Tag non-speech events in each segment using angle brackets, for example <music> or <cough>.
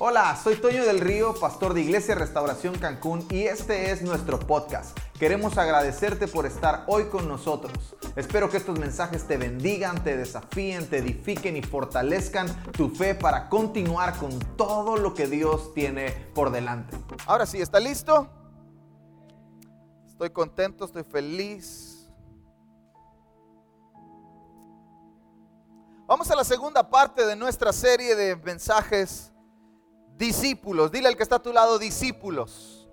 Hola, soy Toño del Río, pastor de Iglesia Restauración Cancún y este es nuestro podcast. Queremos agradecerte por estar hoy con nosotros. Espero que estos mensajes te bendigan, te desafíen, te edifiquen y fortalezcan tu fe para continuar con todo lo que Dios tiene por delante. Ahora sí, ¿está listo? Estoy contento, estoy feliz. Vamos a la segunda parte de nuestra serie de mensajes discípulos. Dile al que está a tu lado, discípulos.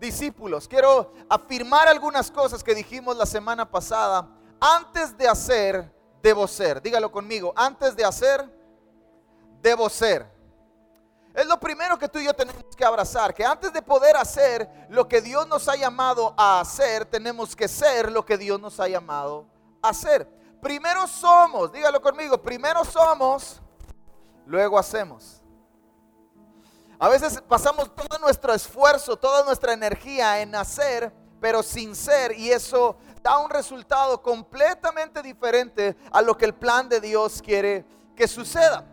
Discípulos. Quiero afirmar algunas cosas que dijimos la semana pasada. Antes de hacer, debo ser. Dígalo conmigo. Antes de hacer, debo ser. Es lo primero que tú y yo tenemos que abrazar, que antes de poder hacer lo que Dios nos ha llamado a hacer, tenemos que ser lo que Dios nos ha llamado a hacer. Primero somos, dígalo conmigo, primero somos, luego hacemos. A veces pasamos todo nuestro esfuerzo, toda nuestra energía en hacer, pero sin ser, y eso da un resultado completamente diferente a lo que el plan de Dios quiere que suceda.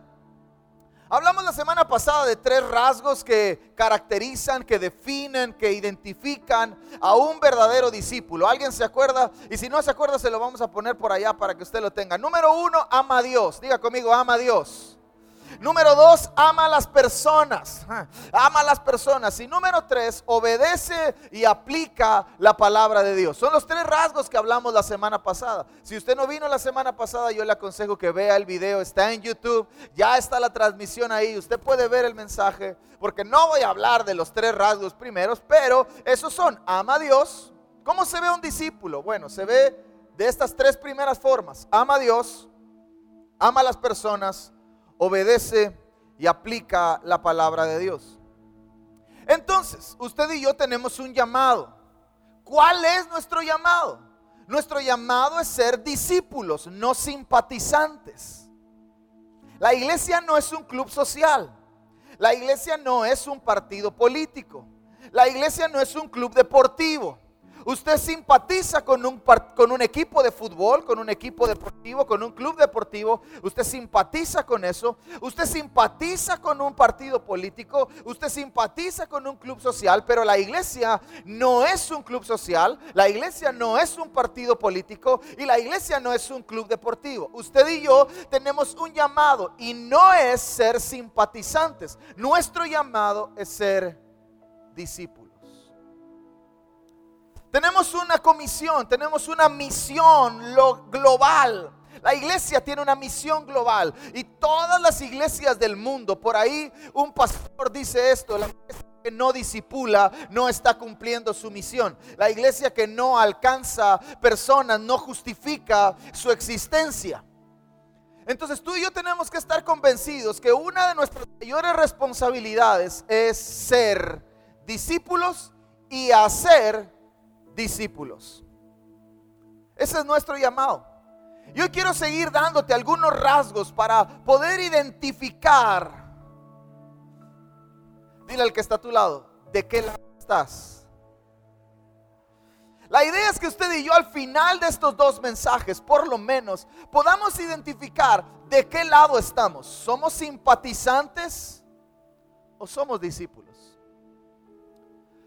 Hablamos la semana pasada de tres rasgos que caracterizan, que definen, que identifican a un verdadero discípulo. ¿Alguien se acuerda? Y si no se acuerda, se lo vamos a poner por allá para que usted lo tenga. Número uno, ama a Dios. Diga conmigo, ama a Dios. Número dos, ama a las personas. Ama a las personas. Y número tres, obedece y aplica la palabra de Dios. Son los tres rasgos que hablamos la semana pasada. Si usted no vino la semana pasada, yo le aconsejo que vea el video. Está en YouTube. Ya está la transmisión ahí. Usted puede ver el mensaje. Porque no voy a hablar de los tres rasgos primeros, pero esos son, ama a Dios. ¿Cómo se ve un discípulo? Bueno, se ve de estas tres primeras formas. Ama a Dios, ama a las personas obedece y aplica la palabra de Dios. Entonces, usted y yo tenemos un llamado. ¿Cuál es nuestro llamado? Nuestro llamado es ser discípulos, no simpatizantes. La iglesia no es un club social. La iglesia no es un partido político. La iglesia no es un club deportivo. Usted simpatiza con un, con un equipo de fútbol, con un equipo deportivo, con un club deportivo. Usted simpatiza con eso. Usted simpatiza con un partido político. Usted simpatiza con un club social. Pero la iglesia no es un club social. La iglesia no es un partido político. Y la iglesia no es un club deportivo. Usted y yo tenemos un llamado. Y no es ser simpatizantes. Nuestro llamado es ser discípulos. Tenemos una comisión, tenemos una misión global. La iglesia tiene una misión global y todas las iglesias del mundo, por ahí un pastor dice esto, la iglesia que no disipula no está cumpliendo su misión. La iglesia que no alcanza personas no justifica su existencia. Entonces tú y yo tenemos que estar convencidos que una de nuestras mayores responsabilidades es ser discípulos y hacer discípulos. Ese es nuestro llamado. Yo quiero seguir dándote algunos rasgos para poder identificar. Dile al que está a tu lado, ¿de qué lado estás? La idea es que usted y yo al final de estos dos mensajes, por lo menos, podamos identificar de qué lado estamos. ¿Somos simpatizantes o somos discípulos?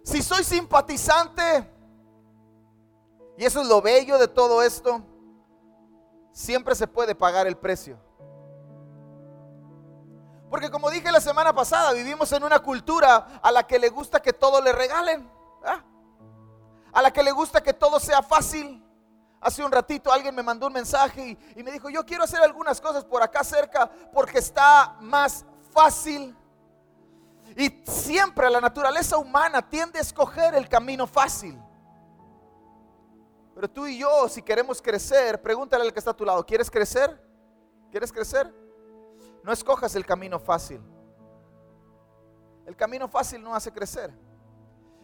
Si soy simpatizante, y eso es lo bello de todo esto. Siempre se puede pagar el precio. Porque como dije la semana pasada, vivimos en una cultura a la que le gusta que todo le regalen. A la que le gusta que todo sea fácil. Hace un ratito alguien me mandó un mensaje y, me dijo, yo quiero hacer algunas cosas por acá cerca porque está más fácil. Y siempre la naturaleza humana tiende a escoger el camino fácil. Pero tú y yo, si queremos crecer, pregúntale al que está a tu lado, ¿quieres crecer? ¿Quieres crecer? No escojas el camino fácil. El camino fácil no hace crecer.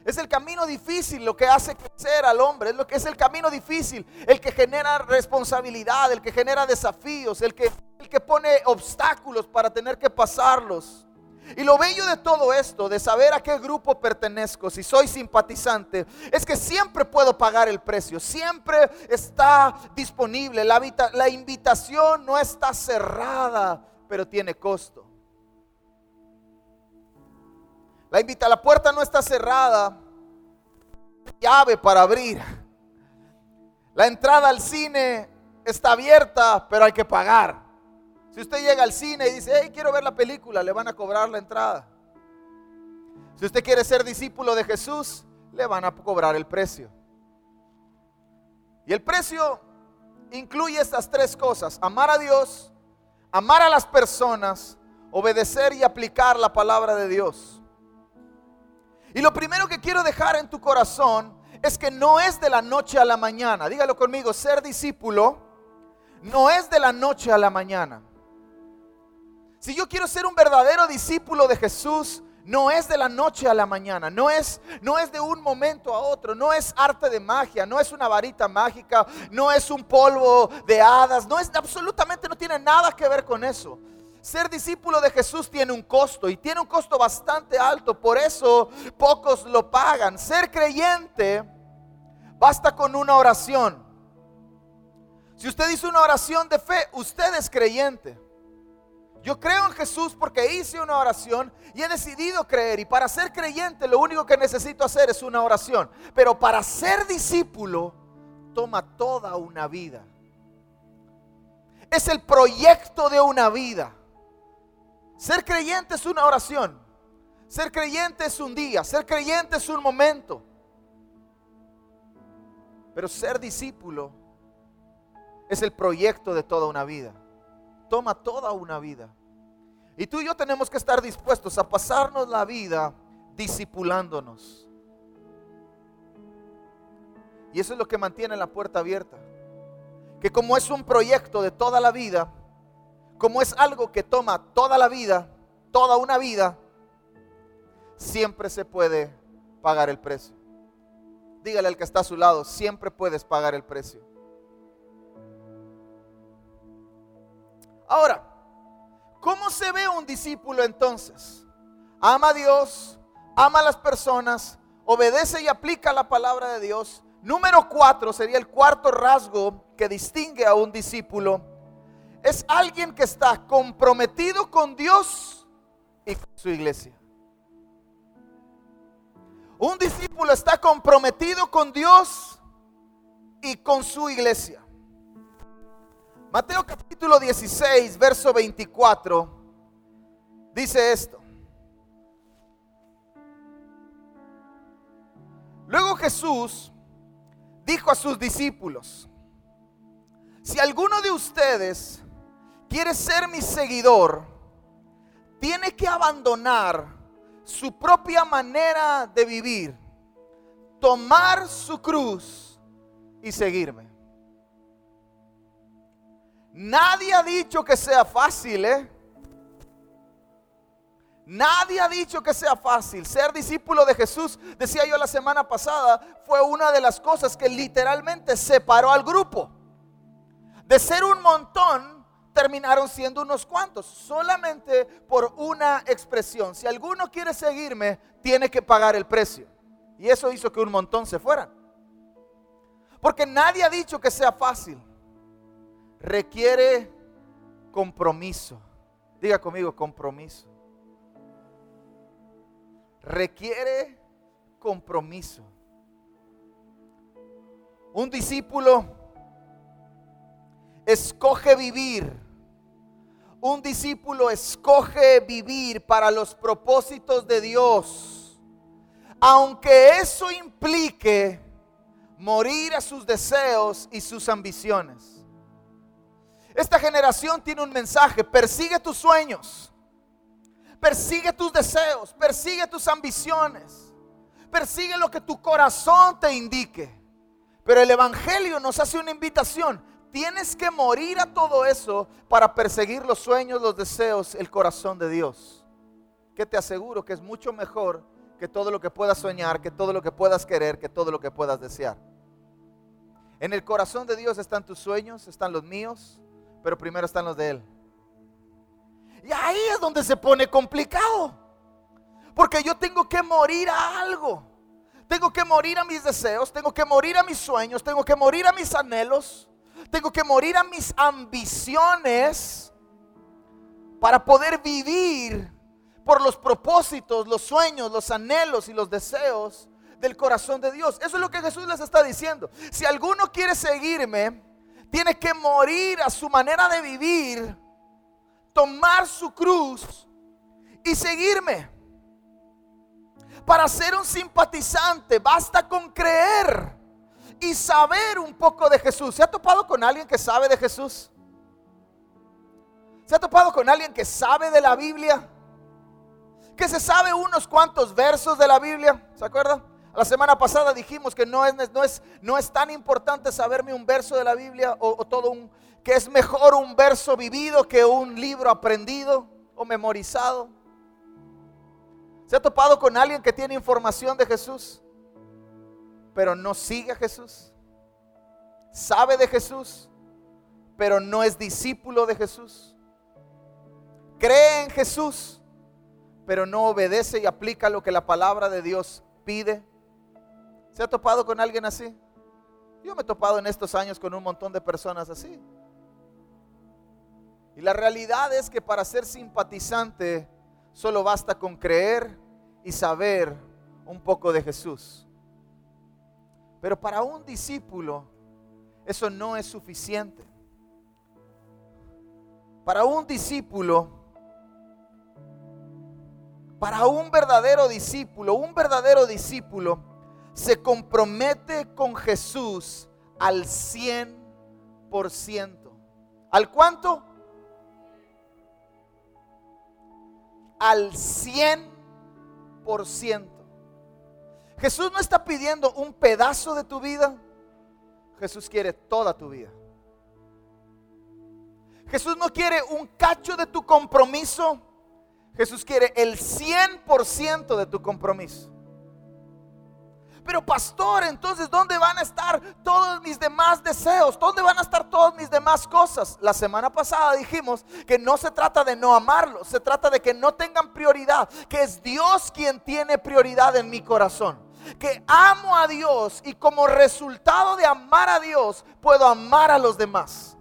Es el camino difícil lo que hace crecer al hombre. Es lo que es el camino difícil, el que genera responsabilidad, el que genera desafíos, el que, el que pone obstáculos para tener que pasarlos. Y lo bello de todo esto, de saber a qué grupo pertenezco, si soy simpatizante, es que siempre puedo pagar el precio, siempre está disponible. La, invitación no está cerrada, pero tiene costo. La la puerta no está cerrada, llave para abrir. La entrada al cine está abierta, pero hay que pagar. Si usted llega al cine y dice, hey, quiero ver la película, le van a cobrar la entrada. Si usted quiere ser discípulo de Jesús, le van a cobrar el precio. Y el precio incluye estas tres cosas. Amar a Dios, amar a las personas, obedecer y aplicar la palabra de Dios. Y lo primero que quiero dejar en tu corazón es que no es de la noche a la mañana. Dígalo conmigo, ser discípulo no es de la noche a la mañana. Si yo quiero ser un verdadero discípulo de Jesús, no es de la noche a la mañana, no es, no es de un momento a otro, no es arte de magia, no es una varita mágica, no es un polvo de hadas, no es absolutamente no tiene nada que ver con eso. Ser discípulo de Jesús tiene un costo y tiene un costo bastante alto, por eso pocos lo pagan. Ser creyente basta con una oración. Si usted dice una oración de fe, usted es creyente. Yo creo en Jesús porque hice una oración y he decidido creer. Y para ser creyente lo único que necesito hacer es una oración. Pero para ser discípulo toma toda una vida. Es el proyecto de una vida. Ser creyente es una oración. Ser creyente es un día. Ser creyente es un momento. Pero ser discípulo es el proyecto de toda una vida toma toda una vida. Y tú y yo tenemos que estar dispuestos a pasarnos la vida discipulándonos. Y eso es lo que mantiene la puerta abierta. Que como es un proyecto de toda la vida, como es algo que toma toda la vida, toda una vida, siempre se puede pagar el precio. Dígale al que está a su lado, siempre puedes pagar el precio. Ahora, ¿cómo se ve un discípulo entonces? Ama a Dios, ama a las personas, obedece y aplica la palabra de Dios. Número cuatro sería el cuarto rasgo que distingue a un discípulo. Es alguien que está comprometido con Dios y con su iglesia. Un discípulo está comprometido con Dios y con su iglesia. Mateo capítulo 16, verso 24, dice esto. Luego Jesús dijo a sus discípulos, si alguno de ustedes quiere ser mi seguidor, tiene que abandonar su propia manera de vivir, tomar su cruz y seguirme. Nadie ha dicho que sea fácil, ¿eh? Nadie ha dicho que sea fácil. Ser discípulo de Jesús, decía yo la semana pasada, fue una de las cosas que literalmente separó al grupo. De ser un montón, terminaron siendo unos cuantos, solamente por una expresión. Si alguno quiere seguirme, tiene que pagar el precio. Y eso hizo que un montón se fueran. Porque nadie ha dicho que sea fácil requiere compromiso. Diga conmigo, compromiso. Requiere compromiso. Un discípulo escoge vivir. Un discípulo escoge vivir para los propósitos de Dios. Aunque eso implique morir a sus deseos y sus ambiciones. Esta generación tiene un mensaje, persigue tus sueños, persigue tus deseos, persigue tus ambiciones, persigue lo que tu corazón te indique. Pero el Evangelio nos hace una invitación. Tienes que morir a todo eso para perseguir los sueños, los deseos, el corazón de Dios. Que te aseguro que es mucho mejor que todo lo que puedas soñar, que todo lo que puedas querer, que todo lo que puedas desear. En el corazón de Dios están tus sueños, están los míos, pero primero están los de Él. Y ahí es donde se pone complicado. Porque yo tengo que morir a algo. Tengo que morir a mis deseos, tengo que morir a mis sueños, tengo que morir a mis anhelos, tengo que morir a mis ambiciones para poder vivir por los propósitos, los sueños, los anhelos y los deseos del corazón de Dios. Eso es lo que Jesús les está diciendo. Si alguno quiere seguirme, tiene que morir a su manera de vivir, tomar su cruz y seguirme. Para ser un simpatizante basta con creer y saber un poco de Jesús. ¿Se ha topado con alguien que sabe de Jesús? ¿Se ha topado con alguien que sabe de la Biblia? Que se sabe unos cuantos versos de la Biblia. ¿Se acuerdan? La semana pasada dijimos que no es, no es, no es tan importante saberme un verso de la Biblia o, o todo un, que es mejor un verso vivido que un libro aprendido o memorizado. ¿Se ha topado con alguien que tiene información de Jesús, pero no sigue a Jesús? ¿Sabe de Jesús, pero no es discípulo de Jesús? ¿Cree en Jesús, pero no obedece y aplica lo que la palabra de Dios pide? ¿Se ha topado con alguien así? Yo me he topado en estos años con un montón de personas así. Y la realidad es que para ser simpatizante Solo basta con creer y saber un poco de Jesús. Pero para un discípulo eso no es suficiente. Para un discípulo, para un verdadero discípulo, un verdadero discípulo se compromete con Jesús al 100%. ¿Al cuánto? al 100%. Jesús no está pidiendo un pedazo de tu vida, Jesús quiere toda tu vida. Jesús no quiere un cacho de tu compromiso, Jesús quiere el 100% de tu compromiso. Pero pastor, entonces, ¿dónde van a estar todos mis demás deseos? ¿Dónde van a estar todas mis demás cosas? La semana pasada dijimos que no se trata de no amarlos, se trata de que no tengan prioridad, que es Dios quien tiene prioridad en mi corazón. Que amo a Dios y como resultado de amar a Dios puedo amar a los demás.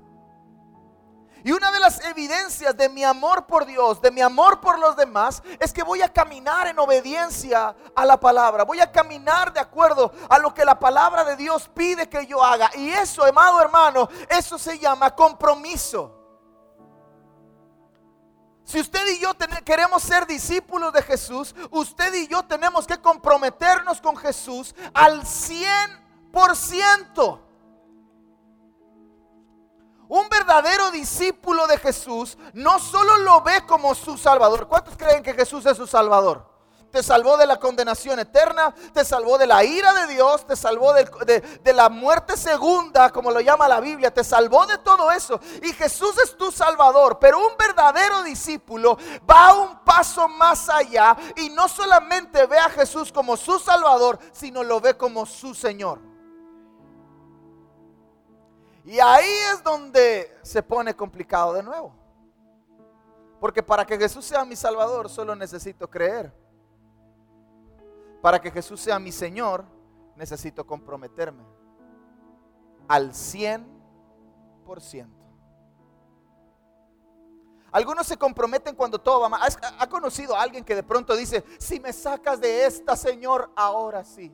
Y una de las evidencias de mi amor por Dios, de mi amor por los demás, es que voy a caminar en obediencia a la palabra. Voy a caminar de acuerdo a lo que la palabra de Dios pide que yo haga. Y eso, amado hermano, eso se llama compromiso. Si usted y yo queremos ser discípulos de Jesús, usted y yo tenemos que comprometernos con Jesús al 100%. Un verdadero discípulo de Jesús no solo lo ve como su Salvador. ¿Cuántos creen que Jesús es su Salvador? Te salvó de la condenación eterna, te salvó de la ira de Dios, te salvó de, de, la muerte segunda, como lo llama la Biblia, te salvó de todo eso. Y Jesús es tu Salvador, pero un verdadero discípulo va un paso más allá y no solamente ve a Jesús como su Salvador, sino lo ve como su Señor. Y ahí es donde se pone complicado de nuevo. Porque para que Jesús sea mi Salvador solo necesito creer. Para que Jesús sea mi Señor necesito comprometerme al 100%. Algunos se comprometen cuando todo va mal. ¿Ha conocido a alguien que de pronto dice, si me sacas de esta, Señor, ahora sí?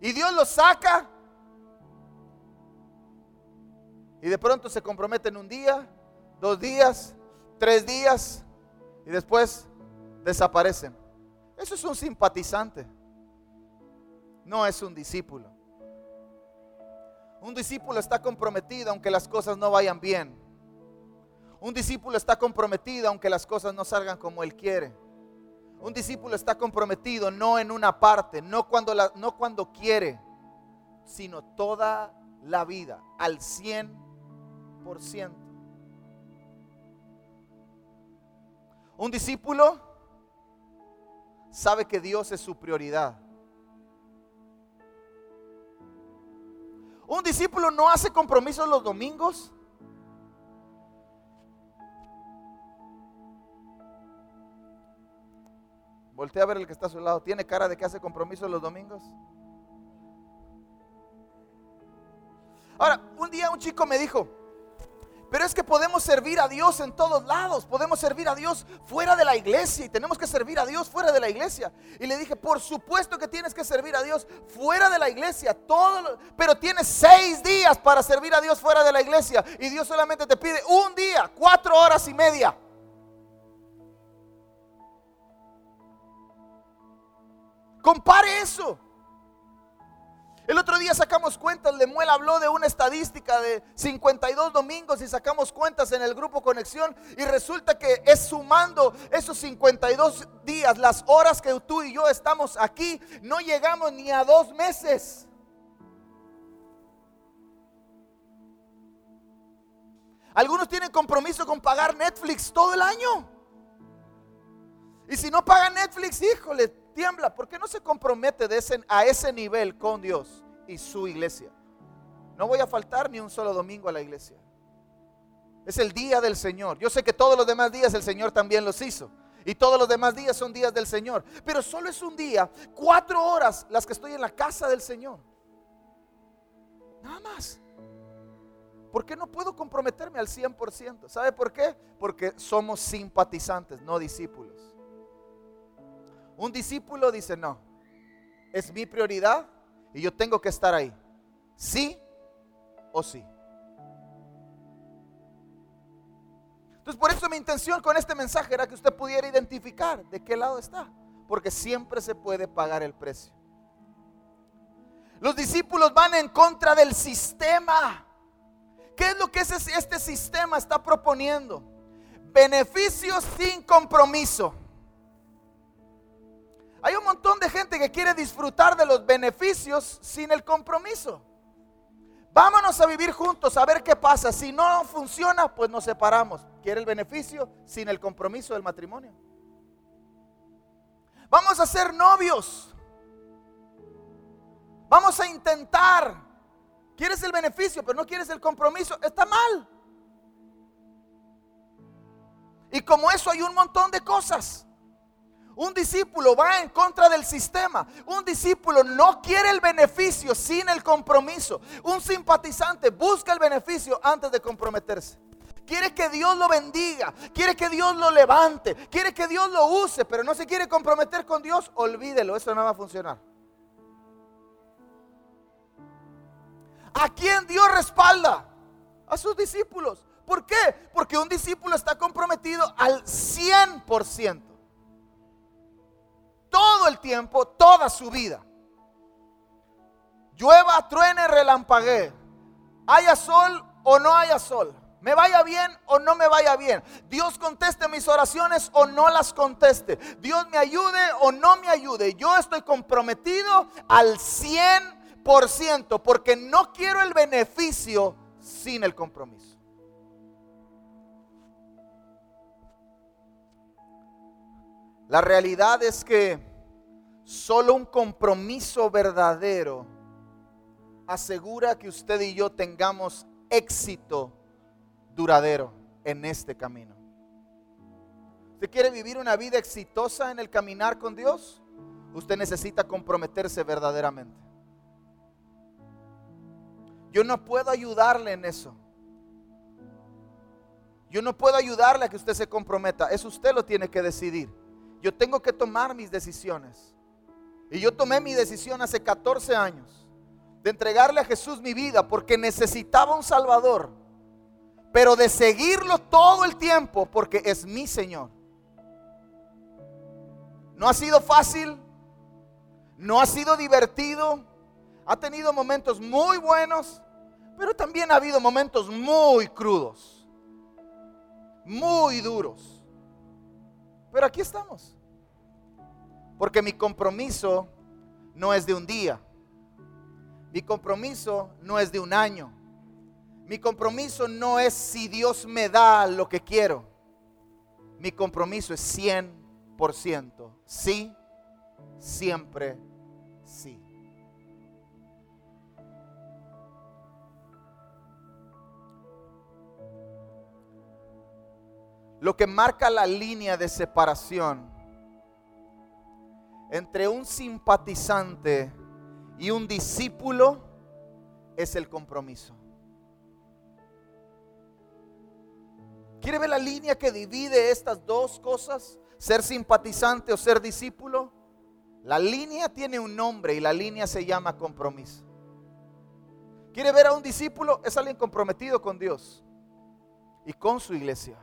Y Dios lo saca Y de pronto se comprometen un día, dos días, tres días y después desaparecen. Eso es un simpatizante. No es un discípulo. Un discípulo está comprometido aunque las cosas no vayan bien. Un discípulo está comprometido aunque las cosas no salgan como él quiere. Un discípulo está comprometido no en una parte, no cuando, no cuando quiere, sino toda la vida, al 100 un discípulo sabe que Dios es su prioridad. Un discípulo no hace compromisos los domingos. Voltea a ver el que está a su lado. ¿Tiene cara de que hace compromisos los domingos? Ahora, un día un chico me dijo, pero es que podemos servir a Dios en todos lados, podemos servir a Dios fuera de la iglesia y tenemos que servir a Dios fuera de la iglesia. Y le dije, por supuesto que tienes que servir a Dios fuera de la iglesia, todo pero tienes seis días para servir a Dios fuera de la iglesia y Dios solamente te pide un día, cuatro horas y media. Compare eso. El otro día sacamos cuentas, Lemuel habló de una estadística de 52 domingos y sacamos cuentas en el grupo Conexión y resulta que es sumando esos 52 días, las horas que tú y yo estamos aquí, no llegamos ni a dos meses. Algunos tienen compromiso con pagar Netflix todo el año. Y si no pagan Netflix, híjole, tiembla, porque no se compromete a ese nivel con Dios y su iglesia. No voy a faltar ni un solo domingo a la iglesia. Es el día del Señor. Yo sé que todos los demás días el Señor también los hizo. Y todos los demás días son días del Señor. Pero solo es un día, cuatro horas las que estoy en la casa del Señor. Nada más. ¿Por qué no puedo comprometerme al 100%? ¿Sabe por qué? Porque somos simpatizantes, no discípulos. Un discípulo dice, no, es mi prioridad y yo tengo que estar ahí. Sí o sí. Entonces por eso mi intención con este mensaje era que usted pudiera identificar de qué lado está. Porque siempre se puede pagar el precio. Los discípulos van en contra del sistema. ¿Qué es lo que este sistema está proponiendo? Beneficios sin compromiso. Hay un montón de gente que quiere disfrutar de los beneficios sin el compromiso. Vámonos a vivir juntos a ver qué pasa. Si no funciona, pues nos separamos. Quiere el beneficio sin el compromiso del matrimonio. Vamos a ser novios. Vamos a intentar. Quieres el beneficio, pero no quieres el compromiso. Está mal. Y como eso hay un montón de cosas. Un discípulo va en contra del sistema. Un discípulo no quiere el beneficio sin el compromiso. Un simpatizante busca el beneficio antes de comprometerse. Quiere que Dios lo bendiga, quiere que Dios lo levante, quiere que Dios lo use, pero no se quiere comprometer con Dios. Olvídelo, eso no va a funcionar. ¿A quién Dios respalda? A sus discípulos. ¿Por qué? Porque un discípulo está comprometido al 100% todo el tiempo, toda su vida. Llueva, truene, relampaguee. Haya sol o no haya sol. Me vaya bien o no me vaya bien. Dios conteste mis oraciones o no las conteste. Dios me ayude o no me ayude. Yo estoy comprometido al 100% porque no quiero el beneficio sin el compromiso. La realidad es que solo un compromiso verdadero asegura que usted y yo tengamos éxito duradero en este camino. ¿Usted quiere vivir una vida exitosa en el caminar con Dios? Usted necesita comprometerse verdaderamente. Yo no puedo ayudarle en eso. Yo no puedo ayudarle a que usted se comprometa. Eso usted lo tiene que decidir yo tengo que tomar mis decisiones. Y yo tomé mi decisión hace 14 años de entregarle a Jesús mi vida porque necesitaba un Salvador, pero de seguirlo todo el tiempo porque es mi Señor. No ha sido fácil, no ha sido divertido, ha tenido momentos muy buenos, pero también ha habido momentos muy crudos, muy duros. Pero aquí estamos. Porque mi compromiso no es de un día. Mi compromiso no es de un año. Mi compromiso no es si Dios me da lo que quiero. Mi compromiso es 100%. Sí, siempre sí. lo que marca la línea de separación entre un simpatizante y un discípulo es el compromiso. ¿Quiere ver la línea que divide estas dos cosas? Ser simpatizante o ser discípulo. La línea tiene un nombre y la línea se llama compromiso. ¿Quiere ver a un discípulo? Es alguien comprometido con Dios y con su iglesia.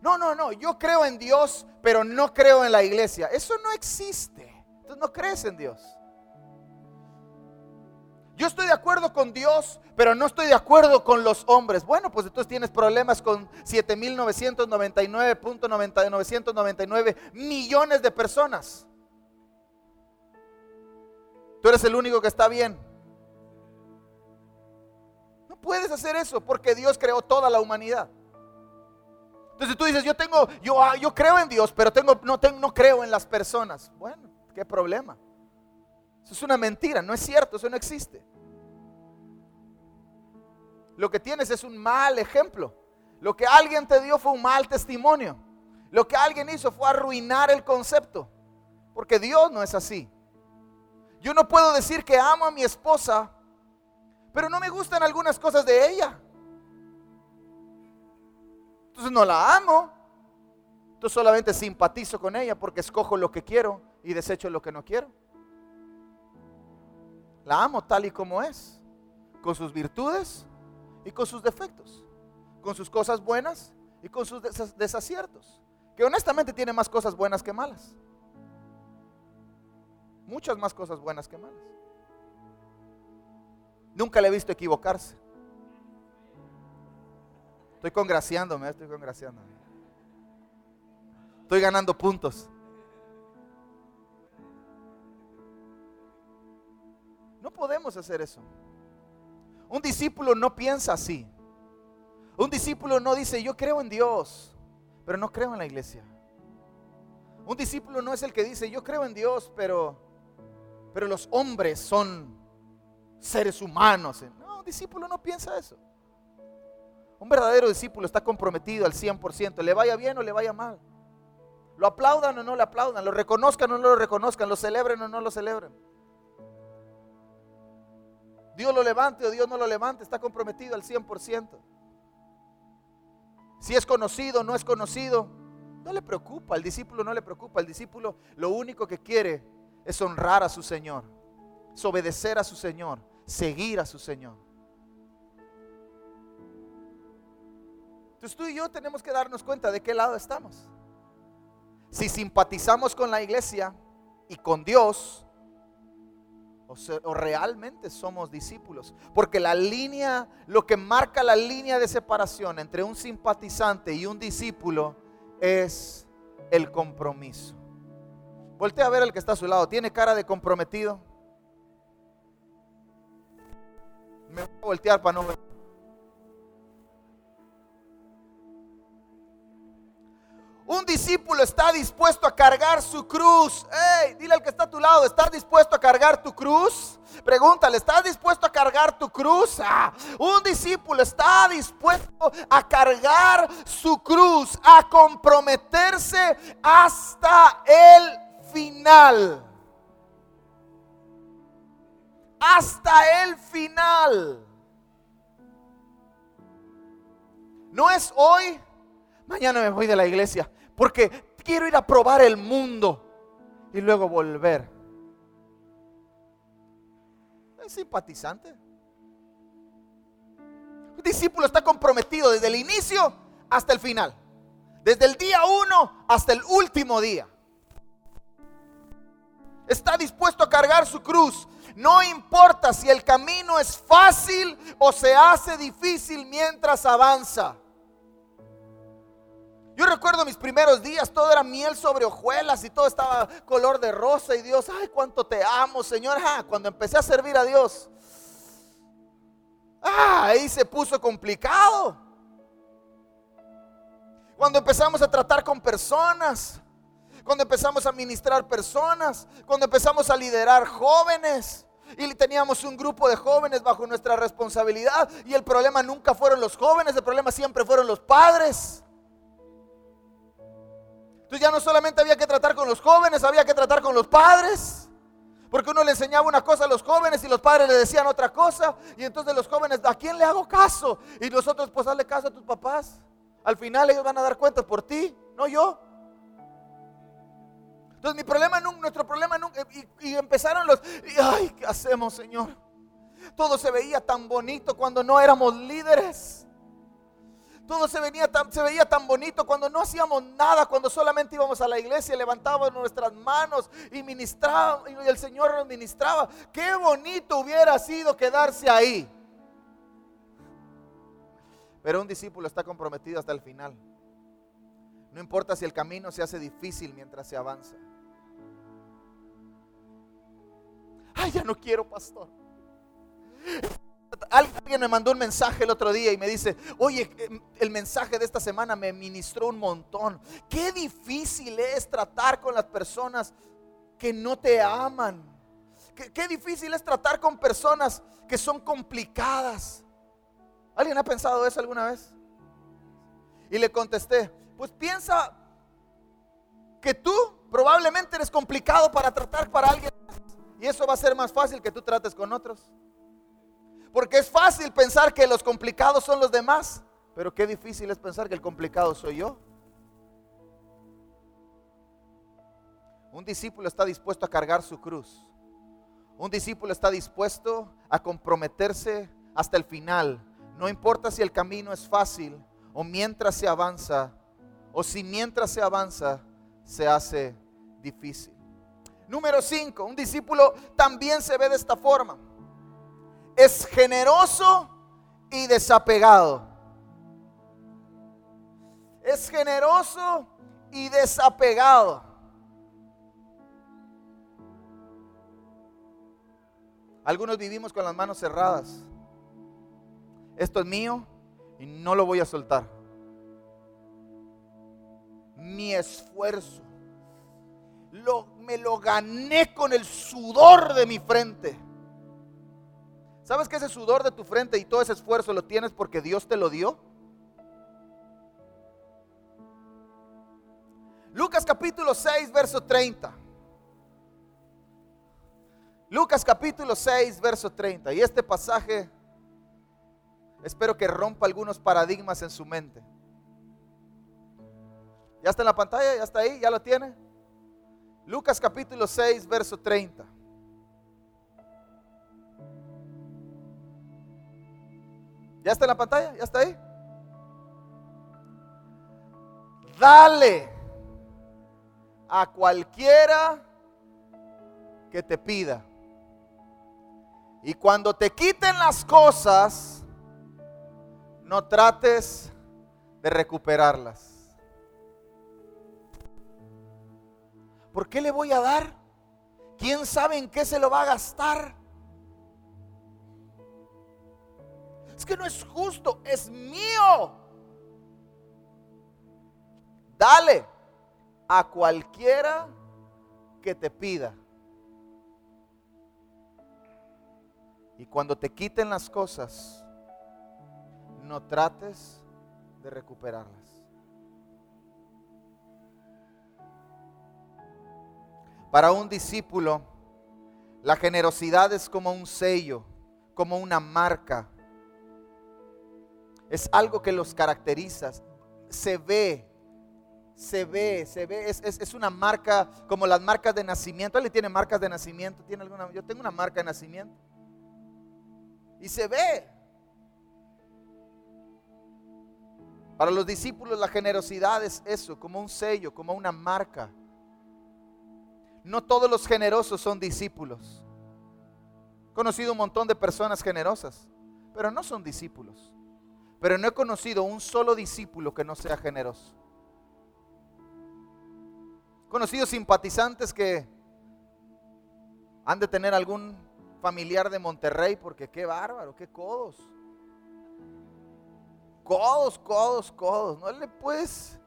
No, no, no, yo creo en Dios, pero no creo en la iglesia. Eso no existe. Entonces no crees en Dios. Yo estoy de acuerdo con Dios, pero no estoy de acuerdo con los hombres. Bueno, pues entonces tienes problemas con 7.999.999 millones de personas. Tú eres el único que está bien. No puedes hacer eso porque Dios creó toda la humanidad. Entonces tú dices, yo tengo, yo, ah, yo creo en Dios, pero tengo, no, tengo, no creo en las personas. Bueno, ¿qué problema? Eso es una mentira, no es cierto, eso no existe. Lo que tienes es un mal ejemplo. Lo que alguien te dio fue un mal testimonio. Lo que alguien hizo fue arruinar el concepto. Porque Dios no es así. Yo no puedo decir que amo a mi esposa, pero no me gustan algunas cosas de ella. Entonces no la amo. Entonces solamente simpatizo con ella porque escojo lo que quiero y desecho lo que no quiero. La amo tal y como es, con sus virtudes y con sus defectos, con sus cosas buenas y con sus desaciertos, que honestamente tiene más cosas buenas que malas. Muchas más cosas buenas que malas. Nunca le he visto equivocarse. Estoy congraciándome, estoy congraciándome. Estoy ganando puntos. No podemos hacer eso. Un discípulo no piensa así. Un discípulo no dice, yo creo en Dios, pero no creo en la iglesia. Un discípulo no es el que dice, yo creo en Dios, pero, pero los hombres son seres humanos. No, un discípulo no piensa eso. Un verdadero discípulo está comprometido al 100%, le vaya bien o le vaya mal. Lo aplaudan o no le aplaudan, lo reconozcan o no lo reconozcan, lo celebren o no lo celebren. Dios lo levante o Dios no lo levante, está comprometido al 100%. Si es conocido o no es conocido, no le preocupa, al discípulo no le preocupa, al discípulo lo único que quiere es honrar a su Señor, es obedecer a su Señor, seguir a su Señor. Entonces tú y yo tenemos que darnos cuenta de qué lado estamos. Si simpatizamos con la iglesia y con Dios, o, realmente somos discípulos. Porque la línea, lo que marca la línea de separación entre un simpatizante y un discípulo es el compromiso. Voltea a ver al que está a su lado. ¿Tiene cara de comprometido? Me voy a voltear para no ver. Un discípulo está dispuesto a cargar su cruz. Hey, dile al que está a tu lado, ¿estás dispuesto a cargar tu cruz? Pregúntale, ¿estás dispuesto a cargar tu cruz? Ah, un discípulo está dispuesto a cargar su cruz, a comprometerse hasta el final. Hasta el final. No es hoy, mañana me voy de la iglesia porque quiero ir a probar el mundo y luego volver. Es simpatizante. Un discípulo está comprometido desde el inicio hasta el final. Desde el día uno hasta el último día. Está dispuesto a cargar su cruz. No importa si el camino es fácil o se hace difícil mientras avanza. Yo recuerdo mis primeros días, todo era miel sobre hojuelas y todo estaba color de rosa y Dios, ay, cuánto te amo, Señor. Ah, cuando empecé a servir a Dios, ah, ahí se puso complicado. Cuando empezamos a tratar con personas, cuando empezamos a ministrar personas, cuando empezamos a liderar jóvenes y teníamos un grupo de jóvenes bajo nuestra responsabilidad y el problema nunca fueron los jóvenes, el problema siempre fueron los padres. Entonces ya no solamente había que tratar con los jóvenes, había que tratar con los padres. Porque uno le enseñaba una cosa a los jóvenes y los padres le decían otra cosa. Y entonces los jóvenes, ¿a quién le hago caso? Y nosotros, pues hazle caso a tus papás. Al final ellos van a dar cuenta por ti, no yo. Entonces mi problema, nuestro problema, y, y empezaron los, y, ay, ¿qué hacemos, Señor? Todo se veía tan bonito cuando no éramos líderes. Todo se, veía tan bonito cuando no hacíamos nada, cuando solamente íbamos a la iglesia, levantábamos nuestras manos y ministrábamos, y el Señor nos ministraba. Qué bonito hubiera sido quedarse ahí. Pero un discípulo está comprometido hasta el final. No importa si el camino se hace difícil mientras se avanza. Ay, ya no quiero, pastor. Alguien me mandó un mensaje el otro día y me dice, oye, em, el mensaje de esta semana me ministró un montón. Qué difícil es tratar con las personas que no te aman. Qué, qué difícil es tratar con personas que son complicadas. ¿Alguien ha pensado eso alguna vez? Y le contesté, pues piensa que tú probablemente eres complicado para tratar para alguien y eso va a ser más fácil que tú trates con otros. Porque es fácil pensar que los complicados son los demás, pero qué difícil es pensar que el complicado soy yo. Un discípulo está dispuesto a cargar su cruz. Un discípulo está dispuesto a comprometerse hasta el final. No importa si el camino es fácil o mientras se avanza, o si mientras se avanza se hace difícil. Número 5, un discípulo también se ve de esta forma es generoso y desapegado. Es generoso y desapegado. Algunos vivimos con las manos cerradas. Esto es mío y no lo voy a soltar. Mi esfuerzo. Lo, me lo gané con el sudor de mi frente. ¿Sabes que ese sudor de tu frente y todo ese esfuerzo lo tienes porque Dios te lo dio? Lucas capítulo 6, verso 30. Lucas capítulo 6, verso 30. Y este pasaje espero que rompa algunos paradigmas en su mente. ¿Ya está en la pantalla? ¿Ya está ahí? ¿Ya lo tiene? Lucas capítulo 6, verso 30. ¿Ya está en la pantalla? ¿Ya está ahí? Dale a cualquiera que te pida. Y cuando te quiten las cosas, no trates de recuperarlas. ¿Por qué le voy a dar? ¿Quién sabe en qué se lo va a gastar? Es que no es justo, es mío. Dale a cualquiera que te pida. Y cuando te quiten las cosas, no trates de recuperarlas. Para un discípulo, la generosidad es como un sello, como una marca es algo que los caracteriza. Se ve, se ve, se ve. Es, una marca como las marcas de nacimiento. ¿Alguien tiene marcas de nacimiento? ¿Tiene alguna? Yo tengo una marca de nacimiento. Y se ve. Para los discípulos la generosidad es eso, como un sello, como una marca. No todos los generosos son discípulos. He conocido un montón de personas generosas, pero no son discípulos. Pero no he conocido un solo discípulo que no sea generoso. He conocido simpatizantes que han de tener algún familiar de Monterrey porque qué bárbaro, qué codos. Codos, codos, codos. No le puedes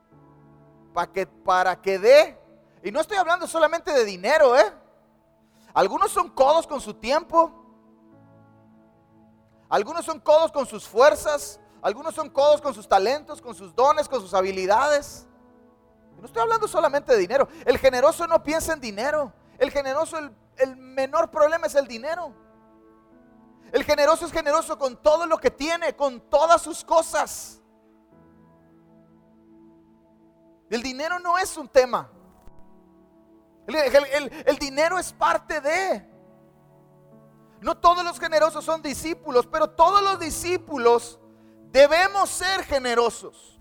para que, para que dé. Y no estoy hablando solamente de dinero, ¿eh? Algunos son codos con su tiempo. Algunos son codos con sus fuerzas. Algunos son codos con sus talentos, con sus dones, con sus habilidades. No estoy hablando solamente de dinero. El generoso no piensa en dinero. El generoso el menor problema es el dinero. El generoso es generoso con todo lo que tiene, con todas sus cosas. El dinero no es un tema. El, dinero es parte de. No todos los generosos son discípulos, pero todos los discípulos debemos ser generosos.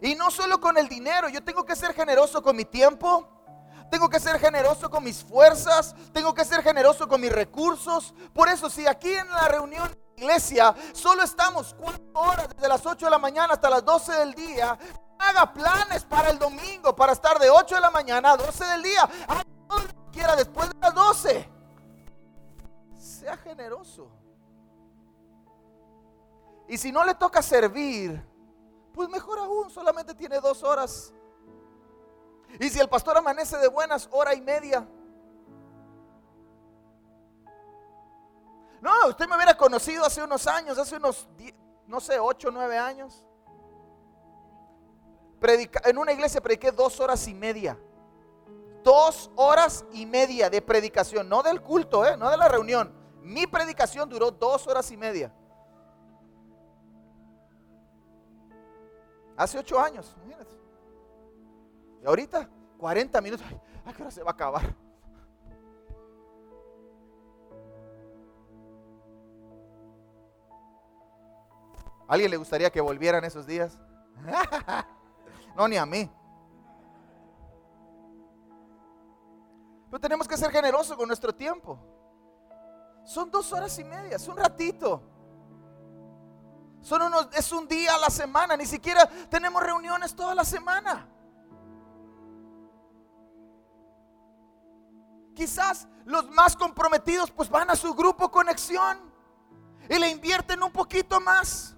Y no solo con el dinero, yo tengo que ser generoso con mi tiempo, tengo que ser generoso con mis fuerzas, tengo que ser generoso con mis recursos. Por eso, si aquí en la reunión de iglesia solo estamos cuatro horas, desde las 8 de la mañana hasta las 12 del día, haga planes para el domingo, para estar de 8 de la mañana a 12 del día. Haga todo lo que quiera después de las 12. Sea generoso. Y si no le toca servir, pues mejor aún, solamente tiene dos horas y si el pastor amanece de buenas, hora y media. No, usted me hubiera conocido hace unos años, hace unos, no sé, ocho, nueve años. en una iglesia prediqué dos horas y media. Dos horas y media de predicación, no del culto, ¿eh? no de la reunión. Mi predicación duró dos horas y media. Hace ocho años, imagínate. Y ahorita, 40 minutos. Ay, qué hora se va a acabar? ¿Alguien le gustaría que volvieran esos días? <laughs> no, ni a mí. Pero tenemos que ser generosos con nuestro tiempo. Son dos horas y media, es un ratito. Son unos, es un día a la semana, ni siquiera tenemos reuniones toda la semana. Quizás los más comprometidos pues van a su grupo conexión y le invierten un poquito más.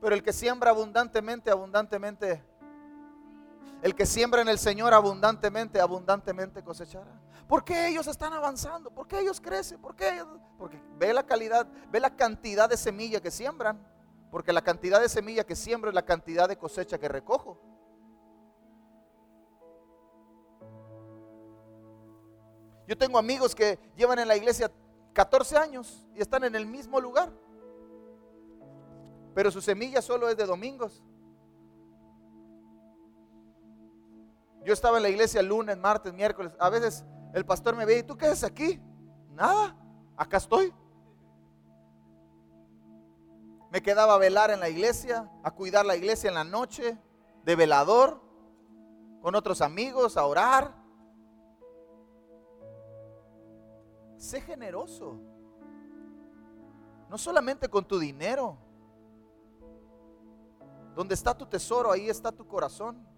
Pero el que siembra abundantemente, abundantemente, el que siembra en el Señor abundantemente, abundantemente cosechará. ¿Por qué ellos están avanzando? ¿Por qué ellos crecen? ¿Por qué Porque ve la calidad, ve la cantidad de semilla que siembran. Porque la cantidad de semilla que siembro es la cantidad de cosecha que recojo. Yo tengo amigos que llevan en la iglesia 14 años y están en el mismo lugar. Pero su semilla solo es de domingos. Yo estaba en la iglesia lunes, martes, miércoles. A veces el pastor me ve y tú qué haces aquí? Nada, acá estoy. Me quedaba a velar en la iglesia, a cuidar la iglesia en la noche, de velador, con otros amigos, a orar. sé generoso. No solamente con tu dinero. Donde está tu tesoro, ahí está tu corazón.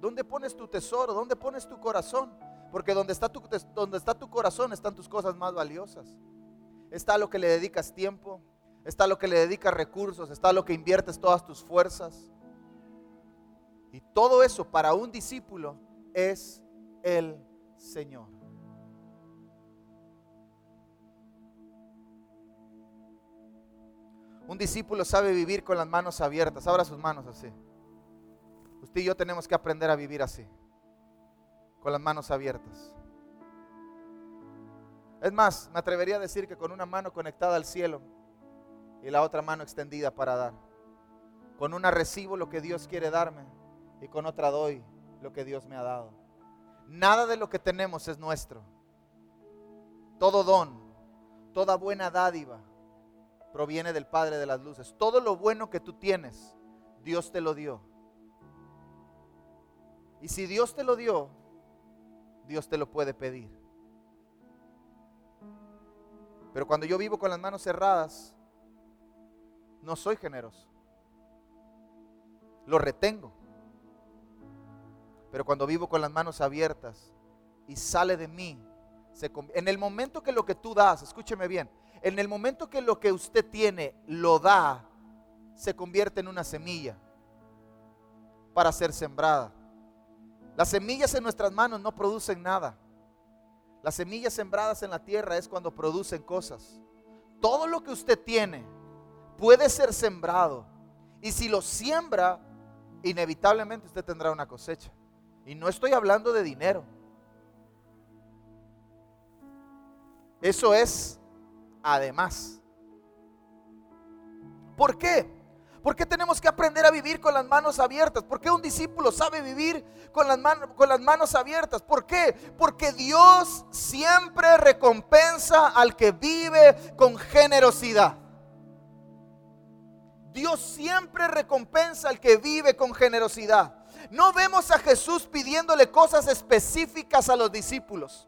¿Dónde pones tu tesoro? ¿Dónde pones tu corazón? Porque donde está tu, donde está tu corazón están tus cosas más valiosas. Está lo que le dedicas tiempo, está lo que le dedicas recursos, está lo que inviertes todas tus fuerzas. Y todo eso para un discípulo es el Señor. Un discípulo sabe vivir con las manos abiertas. Abra sus manos así. Usted y yo tenemos que aprender a vivir así. Con las manos abiertas. Es más, me atrevería a decir que con una mano conectada al cielo y la otra mano extendida para dar. Con una recibo lo que Dios quiere darme y con otra doy lo que Dios me ha dado. Nada de lo que tenemos es nuestro. Todo don, toda buena dádiva proviene del Padre de las Luces. Todo lo bueno que tú tienes, Dios te lo dio. Y si Dios te lo dio, Dios te lo puede pedir. Pero cuando yo vivo con las manos cerradas, no soy generoso. Lo retengo. Pero cuando vivo con las manos abiertas y sale de mí, en el momento que lo que tú das, escúcheme bien, en el momento que lo que usted tiene lo da, se convierte en una semilla para ser sembrada. Las semillas en nuestras manos no producen nada. Las semillas sembradas en la tierra es cuando producen cosas. Todo lo que usted tiene puede ser sembrado. Y si lo siembra, inevitablemente usted tendrá una cosecha Y no estoy hablando de dinero. Eso es además. ¿Por qué? ¿Por qué tenemos que aprender a vivir con las manos abiertas? ¿Por qué un discípulo sabe vivir con las, manos, con las manos abiertas? ¿Por qué? Porque Dios siempre recompensa al que vive con generosidad. Dios siempre recompensa al que vive con generosidad. No vemos a Jesús pidiéndole cosas específicas a los discípulos.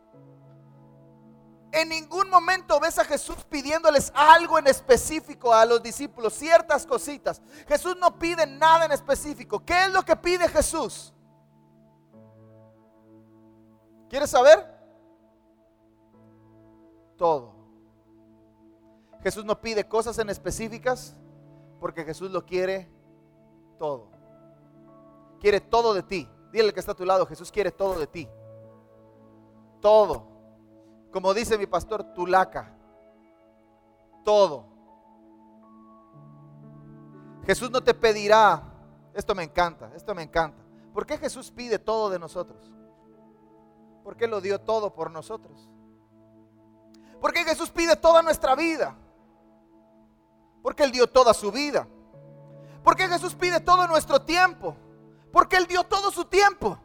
En ningún momento ves a Jesús pidiéndoles algo en específico a los discípulos, ciertas cositas. Jesús no pide nada en específico. ¿Qué es lo que pide Jesús? ¿Quieres saber? Todo. Jesús no pide cosas en específicas porque Jesús lo quiere todo. Quiere todo de ti. Dile que está a tu lado, Jesús quiere todo de ti. Todo. Como dice mi pastor, tu laca. Todo. Jesús no te pedirá, esto me encanta, esto me encanta. ¿Por qué Jesús pide todo de nosotros? ¿Por qué lo dio todo por nosotros? ¿Por qué Jesús pide toda nuestra vida? Porque Él dio toda su vida. ¿Por qué Jesús pide todo nuestro tiempo? Porque Él dio todo su tiempo.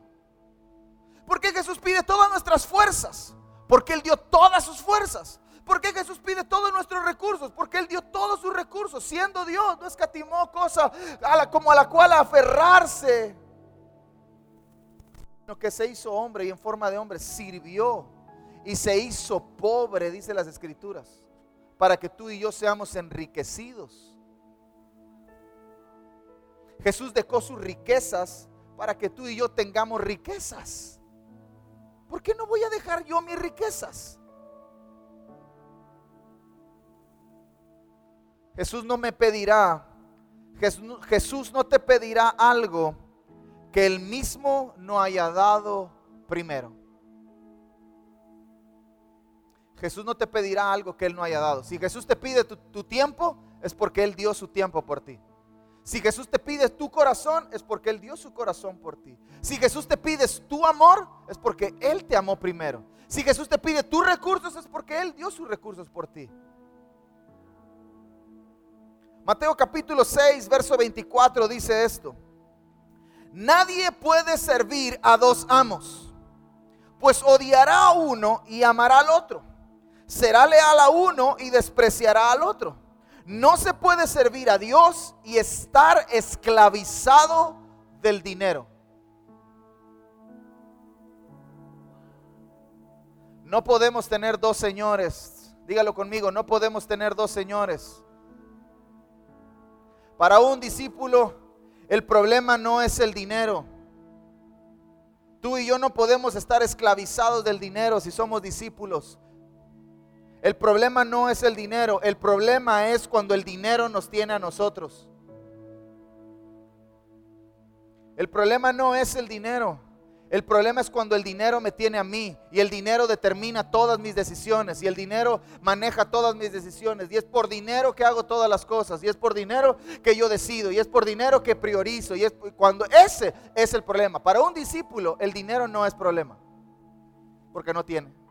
¿Por qué Jesús pide todas nuestras fuerzas? Porque Él dio todas sus fuerzas. ¿Por qué Jesús pide todos nuestros recursos? Porque Él dio todos sus recursos. Siendo Dios, no escatimó cosa como a la cual aferrarse. Sino que se hizo hombre y en forma de hombre sirvió. Y se hizo pobre, dice las escrituras. Para que tú y yo seamos enriquecidos. Jesús dejó sus riquezas para que tú y yo tengamos riquezas. ¿Por qué no voy a dejar yo mis riquezas? Jesús no me pedirá, Jesús, no te pedirá algo que él mismo no haya dado primero. Jesús no te pedirá algo que Él no haya dado. Si Jesús te pide tu, tiempo, es porque Él dio su tiempo por ti. Si Jesús te pide tu corazón, es porque Él dio su corazón por ti. Si Jesús te pide tu amor, es porque Él te amó primero. Si Jesús te pide tus recursos, es porque Él dio sus recursos por ti. Mateo capítulo 6, verso 24 dice esto. Nadie puede servir a dos amos, pues odiará a uno y amará al otro. Será leal a uno y despreciará al otro. No se puede servir a Dios y estar esclavizado del dinero. No podemos tener dos señores. Dígalo conmigo, no podemos tener dos señores. Para un discípulo, el problema no es el dinero. Tú y yo no podemos estar esclavizados del dinero si somos discípulos. El problema no es el dinero, el problema es cuando el dinero nos tiene a nosotros. El problema no es el dinero. El problema es cuando el dinero me tiene a mí y el dinero determina todas mis decisiones y el dinero maneja todas mis decisiones y es por dinero que hago todas las cosas y es por dinero que yo decido y es por dinero que priorizo y es cuando ese es el problema. Para un discípulo el dinero no es problema porque no tiene.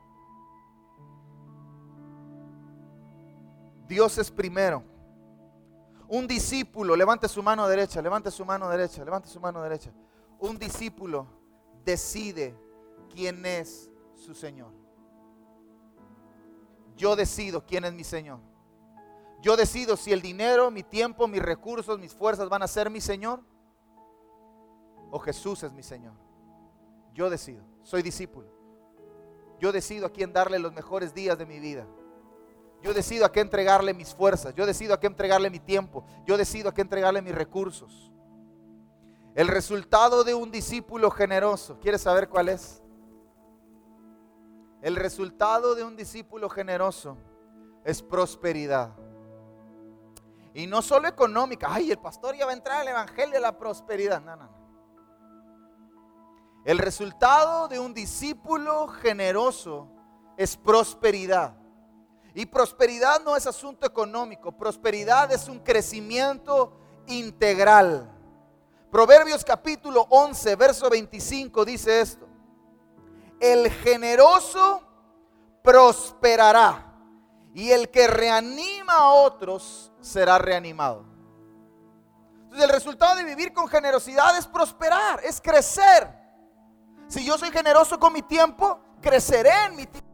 Dios es primero. Un discípulo, levante su mano derecha, levante su mano derecha, levante su mano derecha. Un discípulo decide quién es su Señor. Yo decido quién es mi Señor. Yo decido si el dinero, mi tiempo, mis recursos, mis fuerzas van a ser mi Señor o Jesús es mi Señor. Yo decido, soy discípulo. Yo decido a quién darle los mejores días de mi vida. Yo decido a qué entregarle mis fuerzas. Yo decido a qué entregarle mi tiempo. Yo decido a qué entregarle mis recursos. El resultado de un discípulo generoso, ¿quieres saber cuál es? El resultado de un discípulo generoso es prosperidad. Y no solo económica. Ay, el pastor ya va a entrar al evangelio de la prosperidad. No, no, no. El resultado de un discípulo generoso es prosperidad. Y prosperidad no es asunto económico, prosperidad es un crecimiento integral. Proverbios capítulo 11, verso 25 dice esto. El generoso prosperará y el que reanima a otros será reanimado. Entonces el resultado de vivir con generosidad es prosperar, es crecer. Si yo soy generoso con mi tiempo, creceré en mi tiempo.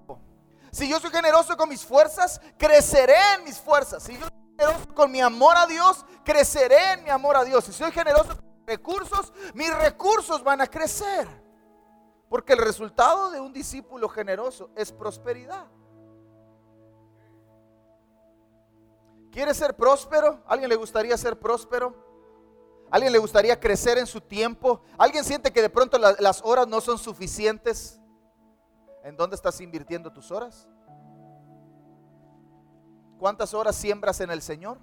Si yo soy generoso con mis fuerzas, creceré en mis fuerzas. Si yo soy generoso con mi amor a Dios, creceré en mi amor a Dios. Si soy generoso con mis recursos, mis recursos van a crecer. Porque el resultado de un discípulo generoso es prosperidad. ¿Quiere ser próspero? ¿Alguien le gustaría ser próspero? ¿Alguien le gustaría crecer en su tiempo? ¿Alguien siente que de pronto las horas no son suficientes? ¿En dónde estás invirtiendo tus horas? ¿Cuántas horas siembras en el Señor?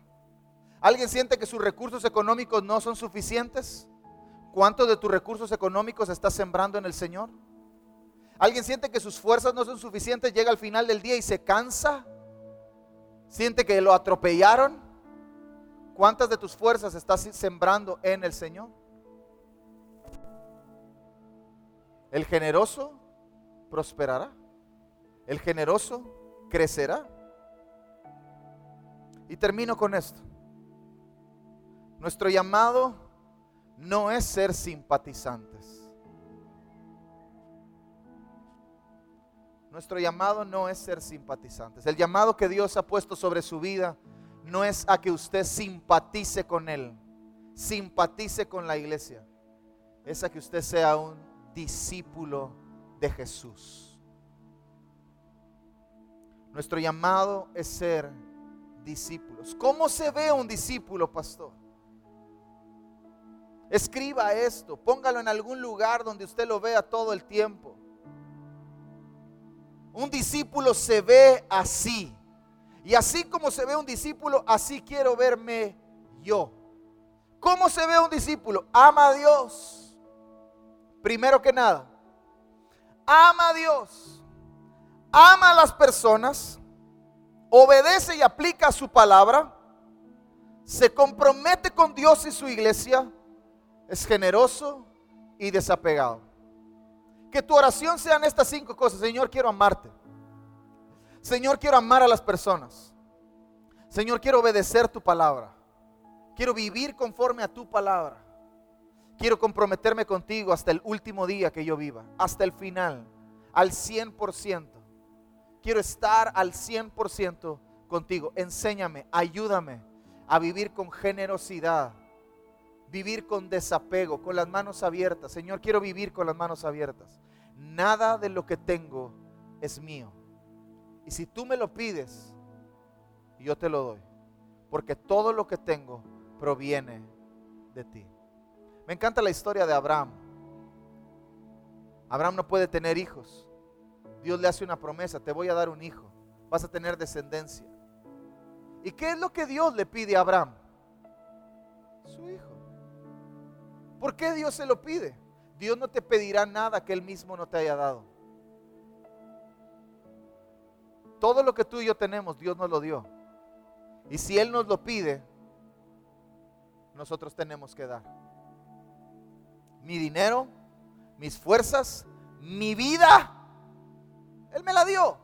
¿Alguien siente que sus recursos económicos no son suficientes? ¿Cuántos de tus recursos económicos estás sembrando en el Señor? ¿Alguien siente que sus fuerzas no son suficientes? Llega al final del día y se cansa. ¿Siente que lo atropellaron? ¿Cuántas de tus fuerzas estás sembrando en el Señor? El generoso prosperará. El generoso crecerá. Y termino con esto. Nuestro llamado no es ser simpatizantes. Nuestro llamado no es ser simpatizantes. El llamado que Dios ha puesto sobre su vida no es a que usted simpatice con Él, simpatice con la iglesia. Es a que usted sea un discípulo de Jesús. Nuestro llamado es ser discípulos. ¿Cómo se ve un discípulo, pastor? Escriba esto, póngalo en algún lugar donde usted lo vea todo el tiempo. Un discípulo se ve así. Y así como se ve un discípulo, así quiero verme yo. ¿Cómo se ve un discípulo? Ama a Dios. Primero que nada, ama a Dios. Ama a las personas. Obedece y aplica su palabra. Se compromete con Dios y su iglesia. Es generoso y desapegado. Que tu oración sean estas cinco cosas. Señor, quiero amarte. Señor, quiero amar a las personas. Señor, quiero obedecer tu palabra. Quiero vivir conforme a tu palabra. Quiero comprometerme contigo hasta el último día que yo viva, hasta el final, al 100%. Quiero estar al 100% contigo. Enséñame, ayúdame a vivir con generosidad vivir con desapego, con las manos abiertas. Señor, quiero vivir con las manos abiertas. Nada de lo que tengo es mío. Y si tú me lo pides, yo te lo doy. Porque todo lo que tengo proviene de ti. Me encanta la historia de Abraham. Abraham no puede tener hijos. Dios le hace una promesa, te voy a dar un hijo. Vas a tener descendencia. ¿Y qué es lo que Dios le pide a Abraham? Su hijo. ¿Por qué Dios se lo pide? Dios no te pedirá nada que Él mismo no te haya dado. Todo lo que tú y yo tenemos, Dios nos lo dio. Y si Él nos lo pide, nosotros tenemos que dar. Mi dinero, mis fuerzas, mi vida, Él me la dio.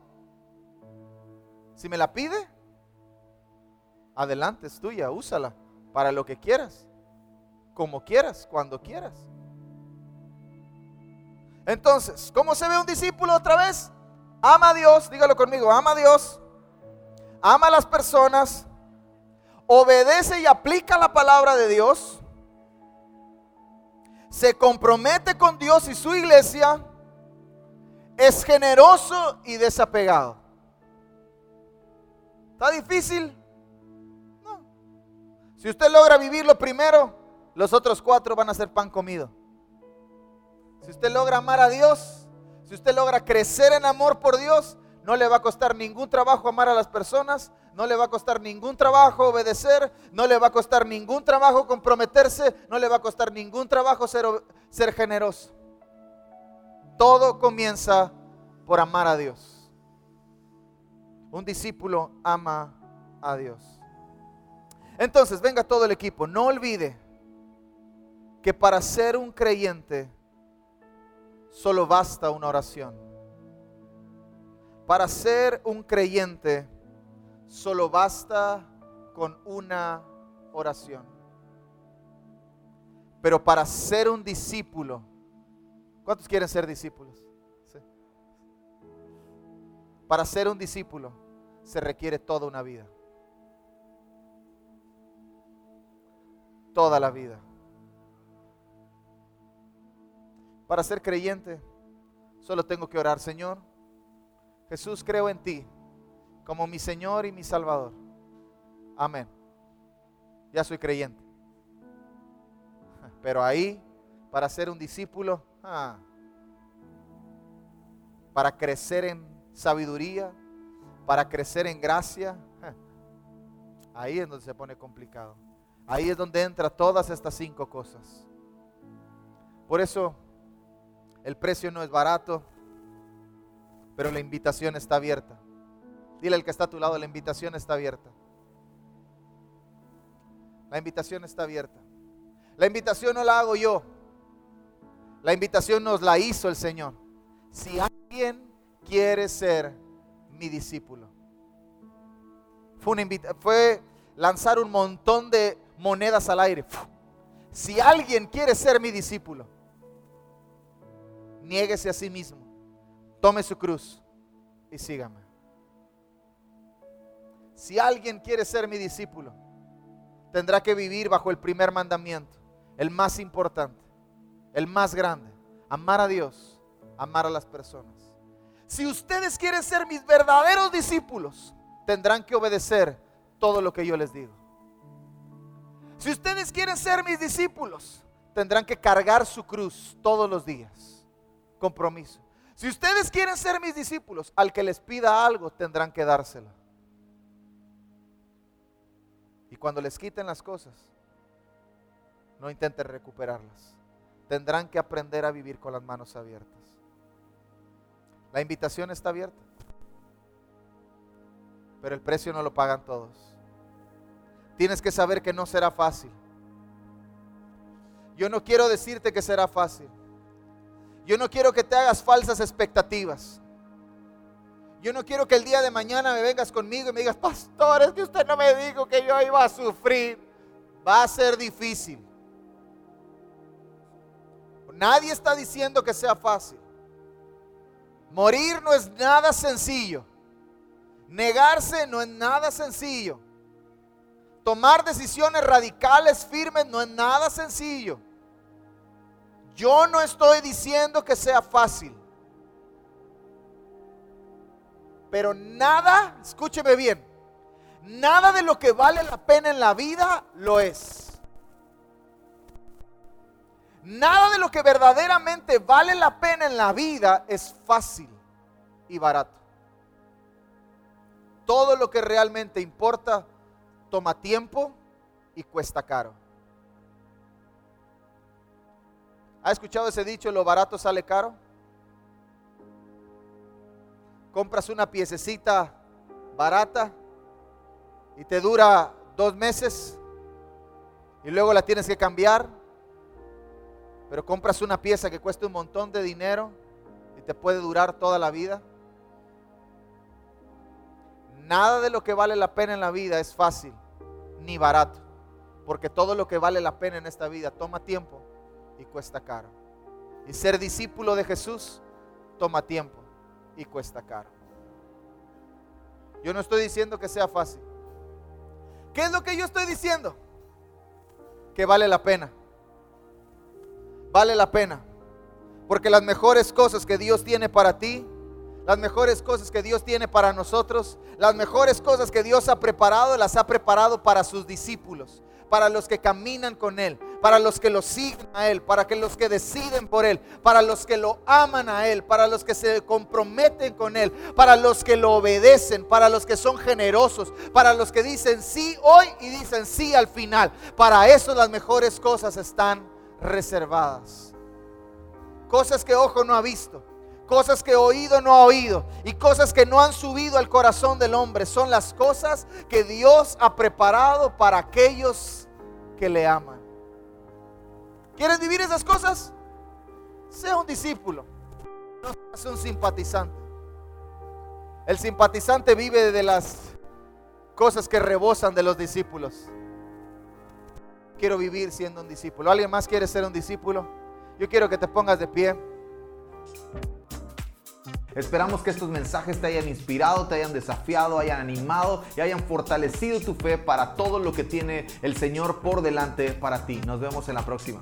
Si me la pide, adelante, es tuya, úsala para lo que quieras como quieras, cuando quieras. Entonces, ¿cómo se ve un discípulo otra vez? Ama a Dios, dígalo conmigo, ama a Dios, ama a las personas, obedece y aplica la palabra de Dios, se compromete con Dios y su iglesia, es generoso y desapegado. ¿Está difícil? No. Si usted logra vivirlo primero, los otros cuatro van a ser pan comido. Si usted logra amar a Dios, si usted logra crecer en amor por Dios, no le va a costar ningún trabajo amar a las personas, no le va a costar ningún trabajo obedecer, no le va a costar ningún trabajo comprometerse, no le va a costar ningún trabajo ser, ser generoso. Todo comienza por amar a Dios. Un discípulo ama a Dios. Entonces, venga todo el equipo, no olvide que para ser un creyente solo basta una oración. Para ser un creyente solo basta con una oración. Pero para ser un discípulo, ¿cuántos quieren ser discípulos? Para ser un discípulo se requiere toda una vida. Toda la vida. Para ser creyente, solo tengo que orar, Señor. Jesús, creo en ti como mi Señor y mi Salvador. Amén. Ya soy creyente. Pero ahí, para ser un discípulo, ah, para crecer en sabiduría, para crecer en gracia, ahí es donde se pone complicado. Ahí es donde entra todas estas cinco cosas. Por eso el precio no es barato, pero la invitación está abierta. Dile al que está a tu lado, la invitación está abierta. La invitación está abierta. La invitación no la hago yo. La invitación nos la hizo el Señor. Si alguien quiere ser mi discípulo. Fue, fue lanzar un montón de monedas al aire. Si alguien quiere ser mi discípulo, niéguese a sí mismo, tome su cruz y sígame. Si alguien quiere ser mi discípulo, tendrá que vivir bajo el primer mandamiento, el más importante, el más grande, amar a Dios, amar a las personas. Si ustedes quieren ser mis verdaderos discípulos, tendrán que obedecer todo lo que yo les digo. Si ustedes quieren ser mis discípulos, tendrán que cargar su cruz todos los días compromiso. Si ustedes quieren ser mis discípulos, al que les pida algo tendrán que dárselo. Y cuando les quiten las cosas, no intenten recuperarlas. Tendrán que aprender a vivir con las manos abiertas. La invitación está abierta, pero el precio no lo pagan todos. Tienes que saber que no será fácil. Yo no quiero decirte que será fácil. Yo no quiero que te hagas falsas expectativas. Yo no quiero que el día de mañana me vengas conmigo y me digas, pastor, es que usted no me dijo que yo iba a sufrir. Va a ser difícil. Nadie está diciendo que sea fácil. Morir no es nada sencillo. Negarse no es nada sencillo. Tomar decisiones radicales, firmes, no es nada sencillo. Yo no estoy diciendo que sea fácil. Pero nada, escúcheme bien, nada de lo que vale la pena en la vida lo es. Nada de lo que verdaderamente vale la pena en la vida es fácil y barato. Todo lo que realmente importa toma tiempo y cuesta caro. ¿Ha escuchado ese dicho, lo barato sale caro? Compras una piececita barata y te dura dos meses y luego la tienes que cambiar, pero compras una pieza que cuesta un montón de dinero y te puede durar toda la vida. Nada de lo que vale la pena en la vida es fácil ni barato, porque todo lo que vale la pena en esta vida toma tiempo y cuesta caro. Y ser discípulo de Jesús toma tiempo y cuesta caro. Yo no estoy diciendo que sea fácil. ¿Qué es lo que yo estoy diciendo? Que vale la pena. Vale la pena. Porque las mejores cosas que Dios tiene para ti, las mejores cosas que Dios tiene para nosotros, las mejores cosas que Dios ha preparado, las ha preparado para sus discípulos, para los que caminan con Él, para los que lo siguen a Él, para que los que deciden por Él, para los que lo aman a Él, para los que se comprometen con Él, para los que lo obedecen, para los que son generosos, para los que dicen sí hoy y dicen sí al final. Para eso las mejores cosas están reservadas. Cosas que ojo no ha visto, cosas que oído no ha oído y cosas que no han subido al corazón del hombre son las cosas que Dios ha preparado para aquellos que le aman. ¿Quieres vivir esas cosas? Sea un discípulo, no seas un simpatizante. El simpatizante vive de las cosas que rebosan de los discípulos. Quiero vivir siendo un discípulo. ¿Alguien más quiere ser un discípulo? Yo quiero que te pongas de pie. Esperamos que estos mensajes te hayan inspirado, te hayan desafiado, hayan animado y hayan fortalecido tu fe para todo lo que tiene el Señor por delante para ti. Nos vemos en la próxima.